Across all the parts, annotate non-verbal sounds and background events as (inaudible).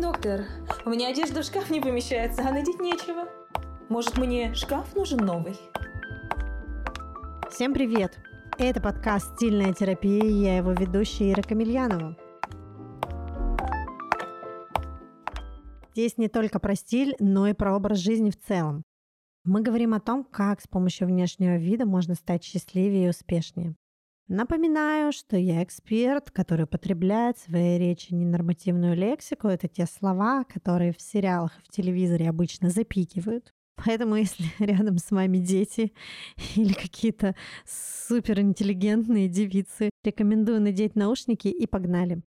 Доктор, у меня одежда в шкаф не помещается, а надеть нечего. Может, мне шкаф нужен новый? Всем привет! Это подкаст «Стильная терапия» и я его ведущая Ира Камильянова. Здесь не только про стиль, но и про образ жизни в целом. Мы говорим о том, как с помощью внешнего вида можно стать счастливее и успешнее. Напоминаю, что я эксперт, который употребляет в своей речи ненормативную лексику. Это те слова, которые в сериалах и в телевизоре обычно запикивают. Поэтому, если (laughs) рядом с вами дети (laughs) или какие-то суперинтеллигентные девицы, рекомендую надеть наушники и погнали.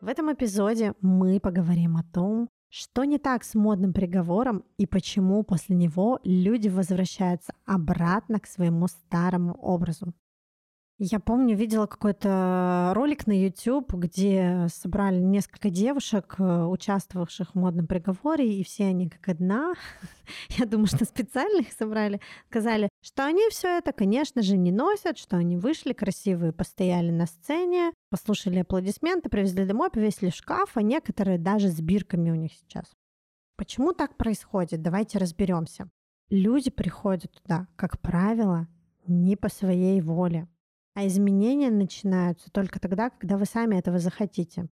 В этом эпизоде мы поговорим о том, что не так с модным приговором и почему после него люди возвращаются обратно к своему старому образу? Я помню, видела какой-то ролик на YouTube, где собрали несколько девушек, э, участвовавших в модном приговоре, и все они как одна, (laughs) я думаю, что специально их собрали, сказали, что они все это, конечно же, не носят, что они вышли красивые, постояли на сцене, послушали аплодисменты, привезли домой, повесили в шкаф, а некоторые даже с бирками у них сейчас. Почему так происходит? Давайте разберемся. Люди приходят туда, как правило, не по своей воле. А изменения начинаются только тогда, когда вы сами этого захотите.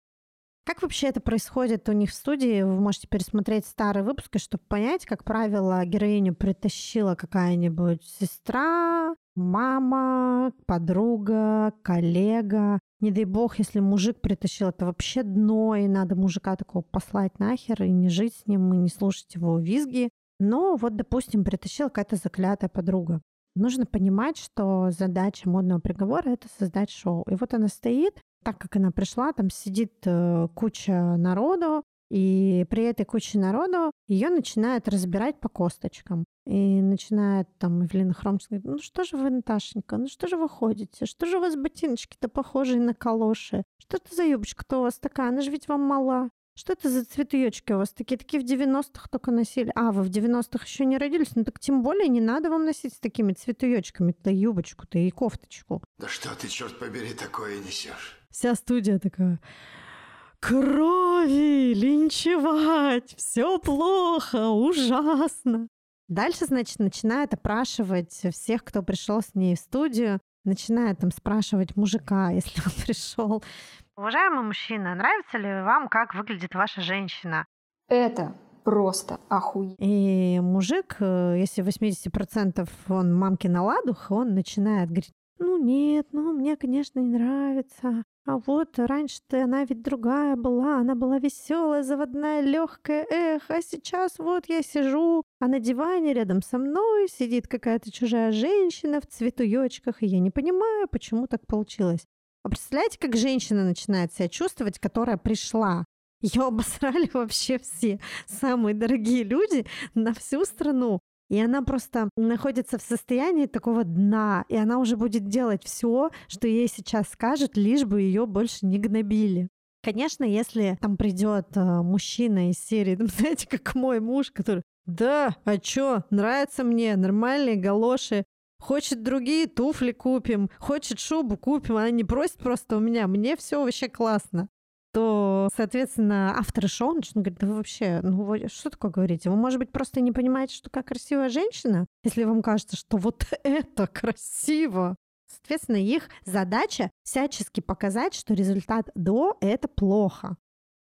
Как вообще это происходит у них в студии? Вы можете пересмотреть старые выпуски, чтобы понять, как правило, героиню притащила какая-нибудь сестра, мама, подруга, коллега. Не дай бог, если мужик притащил, это вообще дно, и надо мужика такого послать нахер и не жить с ним, и не слушать его визги. Но вот, допустим, притащила какая-то заклятая подруга нужно понимать, что задача модного приговора — это создать шоу. И вот она стоит, так как она пришла, там сидит э, куча народу, и при этой куче народу ее начинают разбирать по косточкам. И начинает там Эвелина Хромская говорить, ну что же вы, Наташенька, ну что же вы ходите? Что же у вас ботиночки-то похожие на калоши? Что это за юбочка-то у вас такая? Она же ведь вам мала. Что это за цветоечки у вас такие? Такие в 90-х только носили. А, вы в 90-х еще не родились? Ну так тем более не надо вам носить с такими цветоечками-то юбочку-то и кофточку. Да что ты, черт побери, такое несешь? Вся студия такая... Крови, линчевать, все плохо, ужасно. Дальше, значит, начинает опрашивать всех, кто пришел с ней в студию, начинает там спрашивать мужика, (laughs) если он пришел, Уважаемый мужчина, нравится ли вам, как выглядит ваша женщина? Это просто охуенно. И мужик, э, если 80% он мамки на ладух, он начинает говорить, ну нет, ну мне, конечно, не нравится. А вот раньше-то она ведь другая была, она была веселая, заводная, легкая, эх, а сейчас вот я сижу, а на диване рядом со мной сидит какая-то чужая женщина в цветуёчках, и я не понимаю, почему так получилось. А представляете, как женщина начинает себя чувствовать, которая пришла? Ее обосрали (laughs) вообще все самые дорогие люди на всю страну. И она просто находится в состоянии такого дна, и она уже будет делать все, что ей сейчас скажут, лишь бы ее больше не гнобили. Конечно, если там придет э, мужчина из серии, там, (laughs) знаете, как мой муж, который да, а чё, нравятся мне нормальные галоши, Хочет другие туфли купим, хочет шубу купим. Она не просит просто у меня. Мне все вообще классно то, соответственно, авторы шоу начнут говорить, да вы вообще, ну вы что такое говорите? Вы, может быть, просто не понимаете, что такая красивая женщина, если вам кажется, что вот (laughs) это красиво. Соответственно, их задача всячески показать, что результат до — это плохо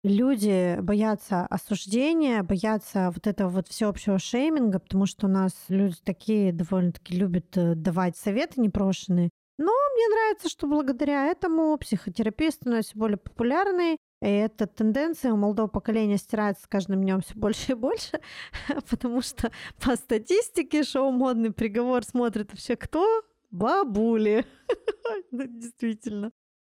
люди боятся осуждения, боятся вот этого вот всеобщего шейминга, потому что у нас люди такие довольно-таки любят э, давать советы непрошенные. Но мне нравится, что благодаря этому психотерапия становится более популярной, и эта тенденция у молодого поколения стирается с каждым днем все больше и больше, (laughs) потому что по статистике шоу «Модный приговор» смотрят вообще кто? Бабули. (laughs) ну, действительно.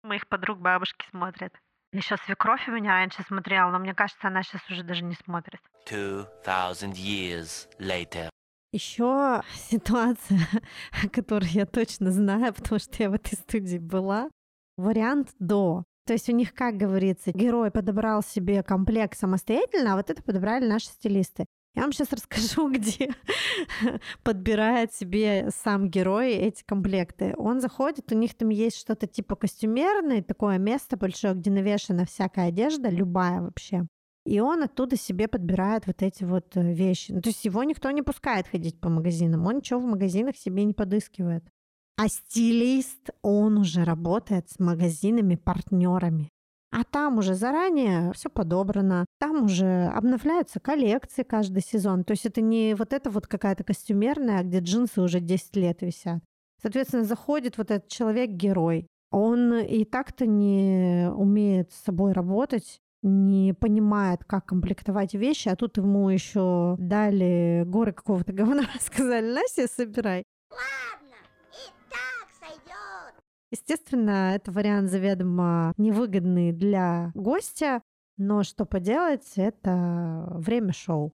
Моих подруг бабушки смотрят. Еще свекровь у меня раньше смотрела, но мне кажется, она сейчас уже даже не смотрит. years later. Еще (laughs) ситуация, которую я точно знаю, потому что я в этой студии была. Вариант до. То есть у них, как говорится, герой подобрал себе комплект самостоятельно, а вот это подобрали наши стилисты. Я вам сейчас расскажу, (laughs) где подбирает себе сам герой эти комплекты. Он заходит, у них там есть что-то типа костюмерное, такое место большое, где навешана всякая одежда, любая вообще. И он оттуда себе подбирает вот эти вот э, вещи. Ну, то есть его никто не пускает ходить по магазинам. Он ничего в магазинах себе не подыскивает. А стилист, он уже работает с магазинами-партнерами. А там уже заранее все подобрано, там уже обновляются коллекции каждый сезон. То есть это не вот это вот какая-то костюмерная, где джинсы уже 10 лет висят. Соответственно, заходит вот этот человек-герой. Он и так-то не умеет с собой работать, не понимает, как комплектовать вещи, а тут ему еще дали горы какого-то говна, (laughs) сказали, Настя, собирай. Ладно, и так сойдет. Естественно, это вариант заведомо невыгодный для гостя, но что поделать, это время шоу.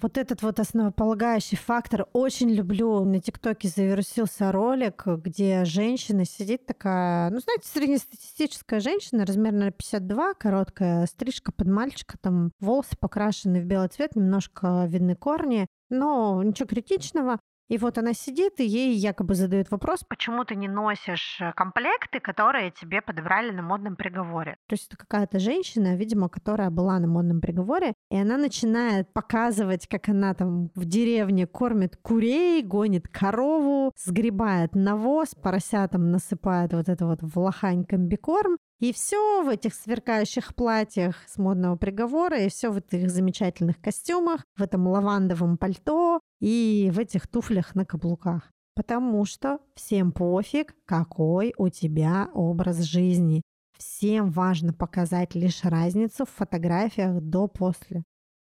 Вот этот вот основополагающий фактор. Очень люблю. На ТикТоке завирусился ролик, где женщина сидит такая, ну, знаете, среднестатистическая женщина, размерно 52, короткая стрижка под мальчика, там волосы покрашены в белый цвет, немножко видны корни, но ничего критичного. И вот она сидит, и ей якобы задают вопрос, почему ты не носишь э, комплекты, которые тебе подобрали на модном приговоре. То есть это какая-то женщина, видимо, которая была на модном приговоре, и она начинает показывать, как она там в деревне кормит курей, гонит корову, сгребает навоз, поросятам насыпает вот это вот в лохань комбикорм, и все в этих сверкающих платьях с модного приговора, и все в этих замечательных костюмах, в этом лавандовом пальто и в этих туфлях на каблуках. Потому что всем пофиг, какой у тебя образ жизни. Всем важно показать лишь разницу в фотографиях до-после.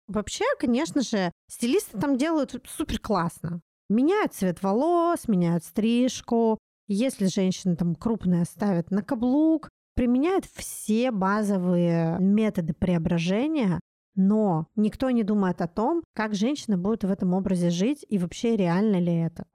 Вообще, конечно же, стилисты там делают супер классно. Меняют цвет волос, меняют стрижку. Если женщина там крупная ставит на каблук, применяют все базовые методы преображения, но никто не думает о том, как женщина будет в этом образе жить и вообще реально ли это.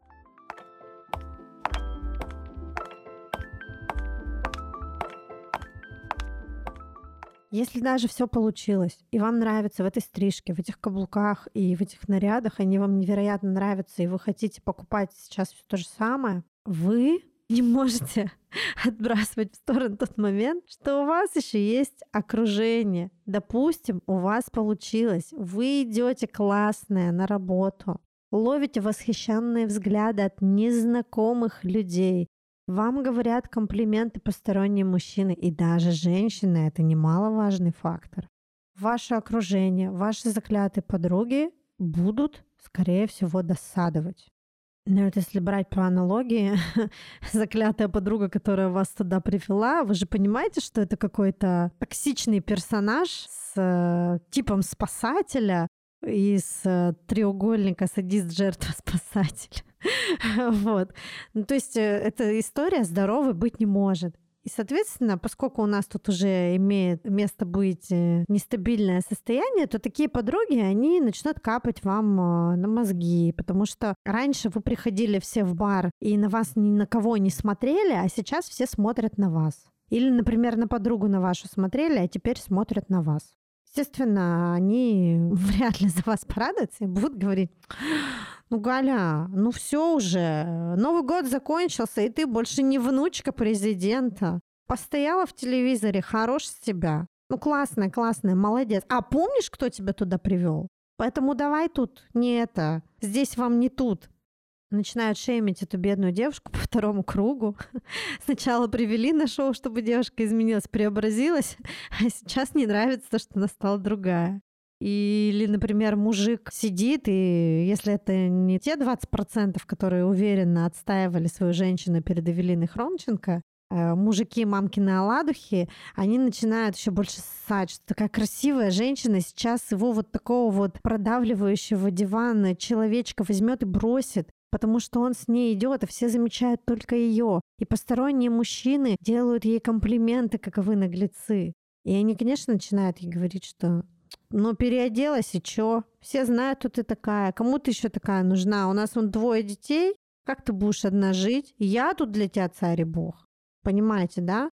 Если даже все получилось, и вам нравится в этой стрижке, в этих каблуках и в этих нарядах, они вам невероятно нравятся, и вы хотите покупать сейчас все то же самое, вы не можете (laughs) отбрасывать в сторону тот момент, что у вас еще есть окружение. Допустим, у вас получилось, вы идете классная на работу, ловите восхищенные взгляды от незнакомых людей, вам говорят комплименты посторонние мужчины и даже женщины. Это немаловажный фактор. Ваше окружение, ваши заклятые подруги будут, скорее всего, досадовать. Ну, вот если брать по аналогии, (laughs) заклятая подруга, которая вас туда привела, вы же понимаете, что это какой-то токсичный персонаж с э, типом спасателя из э, треугольника садист жертва (laughs) спасатель. вот. Ну, то есть э, эта история здоровой быть не может. И, соответственно, поскольку у нас тут уже имеет место быть э, нестабильное состояние, то такие подруги, они начнут капать вам э, на мозги, потому что раньше вы приходили все в бар и на вас ни на кого не смотрели, а сейчас все смотрят на вас. Или, например, на подругу на вашу смотрели, а теперь смотрят на вас. Естественно, они (laughs) вряд ли за вас порадуются и будут говорить, ну, Галя, ну все уже, Новый год закончился, и ты больше не внучка президента. Постояла в телевизоре, хорош с тебя. Ну, классная, классная, молодец. А помнишь, кто тебя туда привел? Поэтому давай тут не это. Здесь вам не тут начинают шеймить эту бедную девушку (laughs) по второму кругу. (laughs) Сначала привели на шоу, чтобы девушка изменилась, преобразилась, (laughs) а сейчас не нравится то, что она стала другая. Или, например, мужик сидит, и если это не те 20%, которые уверенно отстаивали свою женщину перед Эвелиной Хромченко, э, мужики мамкины оладухи, они начинают еще больше ссать, что такая красивая женщина сейчас его вот такого вот продавливающего дивана человечка возьмет и бросит потому что он с ней идет, и все замечают только ее. И посторонние мужчины делают ей комплименты, каковы наглецы. И они, конечно, начинают ей говорить, что ну, переоделась, и чё? Все знают, кто ты такая. Кому ты еще такая нужна? У нас вон двое детей. Как ты будешь одна жить? Я тут для тебя царь и бог. Понимаете, да?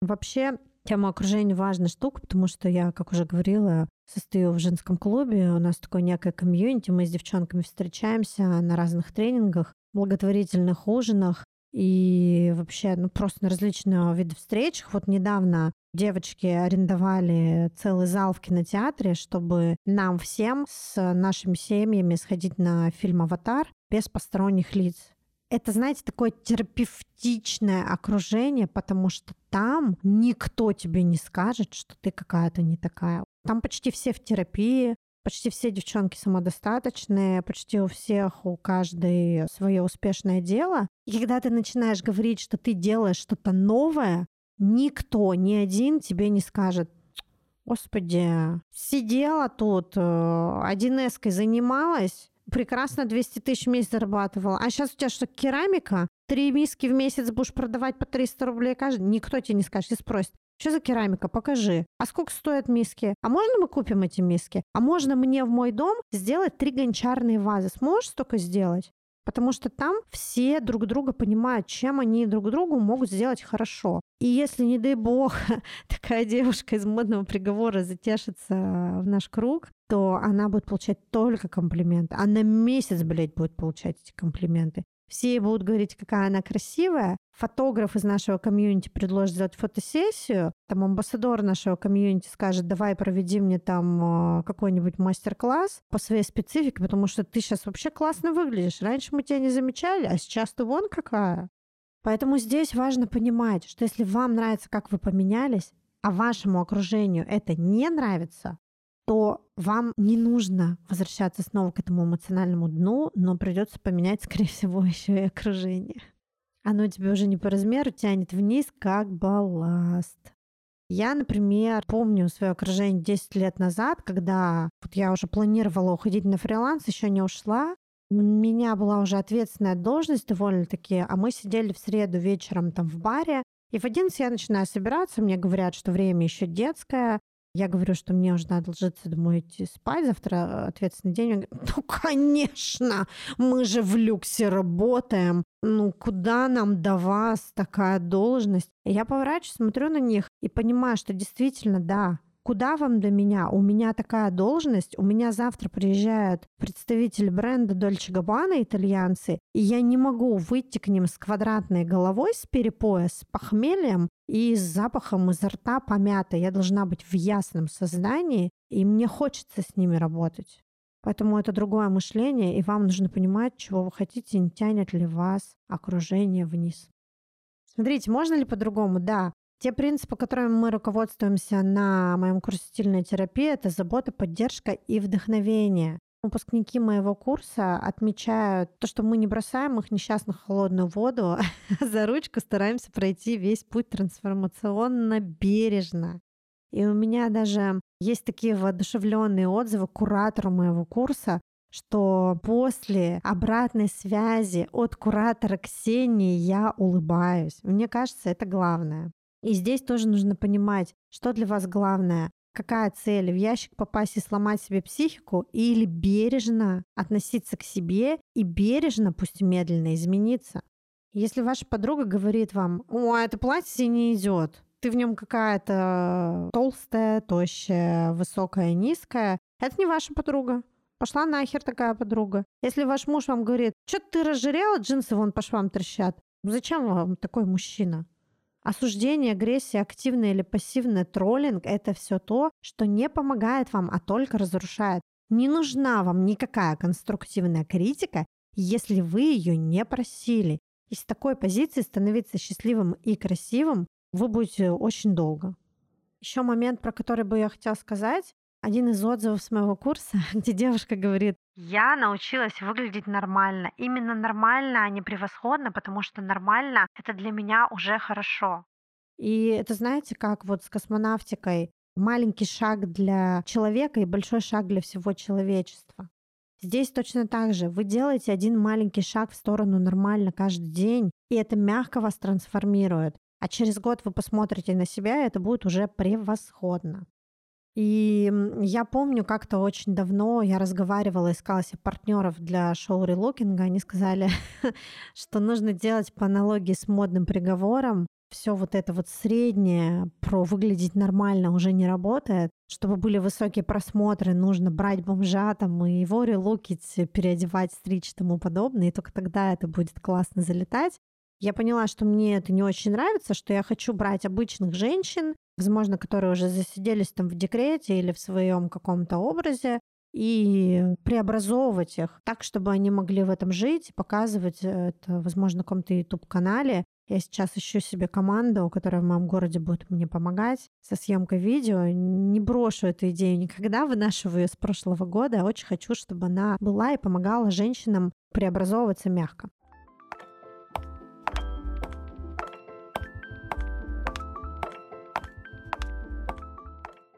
Вообще, Тема окружения важная штука, потому что я, как уже говорила, состою в женском клубе, у нас такое некое комьюнити, мы с девчонками встречаемся на разных тренингах, благотворительных ужинах и вообще ну, просто на различные виды встреч. Вот недавно девочки арендовали целый зал в кинотеатре, чтобы нам всем с нашими семьями сходить на фильм «Аватар» без посторонних лиц это, знаете, такое терапевтичное окружение, потому что там никто тебе не скажет, что ты какая-то не такая. Там почти все в терапии, почти все девчонки самодостаточные, почти у всех, у каждой свое успешное дело. И когда ты начинаешь говорить, что ты делаешь что-то новое, никто, ни один тебе не скажет, Господи, сидела тут, э, один эской занималась, прекрасно 200 тысяч в месяц зарабатывала. А сейчас у тебя что, керамика? Три миски в месяц будешь продавать по 300 рублей каждый? Никто тебе не скажет, и спросит. Что за керамика? Покажи. А сколько стоят миски? А можно мы купим эти миски? А можно мне в мой дом сделать три гончарные вазы? Сможешь столько сделать? Потому что там все друг друга понимают, чем они друг другу могут сделать хорошо. И если, не дай бог, (laughs) такая девушка из модного приговора затешится в наш круг, то она будет получать только комплименты. Она месяц, блядь, будет получать эти комплименты. Все будут говорить, какая она красивая. Фотограф из нашего комьюнити предложит сделать фотосессию. Там амбассадор нашего комьюнити скажет, давай проведи мне там э, какой-нибудь мастер-класс по своей специфике, потому что ты сейчас вообще классно выглядишь. Раньше мы тебя не замечали, а сейчас ты вон какая. Поэтому здесь важно понимать, что если вам нравится, как вы поменялись, а вашему окружению это не нравится, то вам не нужно возвращаться снова к этому эмоциональному дну, но придется поменять, (laughs) скорее всего, еще и окружение. Оно тебе уже не по размеру тянет вниз, как балласт. Я, например, помню свое окружение 10 лет назад, когда вот я уже планировала уходить на фриланс, еще не ушла. У меня была уже ответственная должность довольно-таки, а мы сидели в среду вечером там в баре, и в 11 я начинаю собираться, мне говорят, что время еще детское, я говорю, что мне уже надо ложиться домой идти спать, завтра э, ответственный день. Он говорит, ну, конечно, мы же в люксе работаем. Ну, куда нам до вас такая должность? Я поворачиваюсь, смотрю на них и понимаю, что действительно, да, Куда вам до меня? У меня такая должность, у меня завтра приезжают представители бренда Dolce Gabbana, итальянцы, и я не могу выйти к ним с квадратной головой, с перепоя, с похмельем и с запахом изо рта помятой. Я должна быть в ясном сознании, и мне хочется с ними работать. Поэтому это другое мышление, и вам нужно понимать, чего вы хотите, не тянет ли вас окружение вниз. Смотрите, можно ли по-другому? Да, те принципы, которыми мы руководствуемся на моем курсе стильной терапии, это забота, поддержка и вдохновение. Выпускники моего курса отмечают то, что мы не бросаем их несчастных в холодную воду, а (laughs) за ручку стараемся пройти весь путь трансформационно бережно. И у меня даже есть такие воодушевленные отзывы куратору моего курса, что после обратной связи от куратора Ксении я улыбаюсь. Мне кажется, это главное. И здесь тоже нужно понимать, что для вас главное. Какая цель? В ящик попасть и сломать себе психику или бережно относиться к себе и бережно, пусть и медленно, измениться? Если ваша подруга говорит вам, о, это платье не идет, ты в нем какая-то толстая, тощая, высокая, низкая, это не ваша подруга. Пошла нахер такая подруга. Если ваш муж вам говорит, что ты разжирела, джинсы вон по швам трещат, зачем вам такой мужчина? Осуждение, агрессия, активный или пассивный троллинг – это все то, что не помогает вам, а только разрушает. Не нужна вам никакая конструктивная критика, если вы ее не просили. И с такой позиции становиться счастливым и красивым вы будете очень долго. Еще момент, про который бы я хотела сказать. Один из отзывов с моего курса, (laughs) где девушка говорит, я научилась выглядеть нормально. Именно нормально, а не превосходно, потому что нормально — это для меня уже хорошо. И это знаете, как вот с космонавтикой. Маленький шаг для человека и большой шаг для всего человечества. Здесь точно так же. Вы делаете один маленький шаг в сторону нормально каждый день, и это мягко вас трансформирует. А через год вы посмотрите на себя, и это будет уже превосходно. И я помню, как-то очень давно я разговаривала, искала себе партнеров для шоу релокинга. Они сказали, (laughs) что нужно делать по аналогии с модным приговором. все вот это вот среднее про выглядеть нормально уже не работает. Чтобы были высокие просмотры, нужно брать бомжа там и его релукить, переодевать, стричь и тому подобное, и только тогда это будет классно залетать. Я поняла, что мне это не очень нравится, что я хочу брать обычных женщин, возможно, которые уже засиделись там в декрете или в своем каком-то образе, и преобразовывать их так, чтобы они могли в этом жить, показывать это, возможно, на каком-то YouTube-канале. Я сейчас ищу себе команду, которая в моем городе будет мне помогать со съемкой видео. Не брошу эту идею никогда, вынашиваю ее с прошлого года. Очень хочу, чтобы она была и помогала женщинам преобразовываться мягко.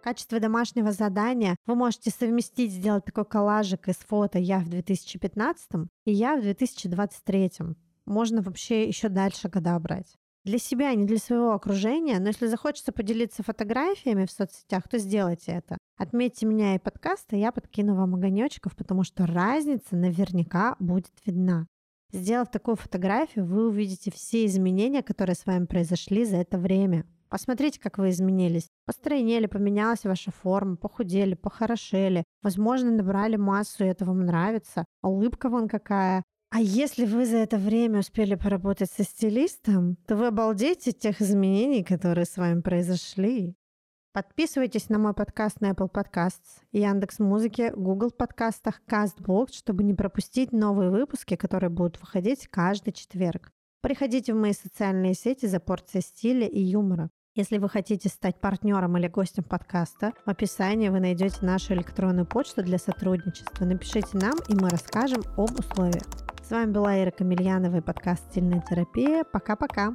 Качестве домашнего задания вы можете совместить, сделать такой коллажик из фото «Я в 2015» и «Я в 2023». Можно вообще еще дальше года брать. Для себя, не для своего окружения, но если захочется поделиться фотографиями в соцсетях, то сделайте это. Отметьте меня и подкаст, и я подкину вам огонечков, потому что разница наверняка будет видна. Сделав такую фотографию, вы увидите все изменения, которые с вами произошли за это время. Посмотрите, как вы изменились. Постройнели, поменялась ваша форма, похудели, похорошели. Возможно, набрали массу, и это вам нравится. А улыбка вон какая. А если вы за это время успели поработать со стилистом, то вы обалдеете тех изменений, которые с вами произошли. Подписывайтесь на мой подкаст на Apple Podcasts, Яндекс Музыке, Google подкастах, CastBox, чтобы не пропустить новые выпуски, которые будут выходить каждый четверг. Приходите в мои социальные сети за порцией стиля и юмора. Если вы хотите стать партнером или гостем подкаста, в описании вы найдете нашу электронную почту для сотрудничества. Напишите нам, и мы расскажем об условиях. С вами была Ира Камельянова и подкаст «Стильная терапия». Пока-пока.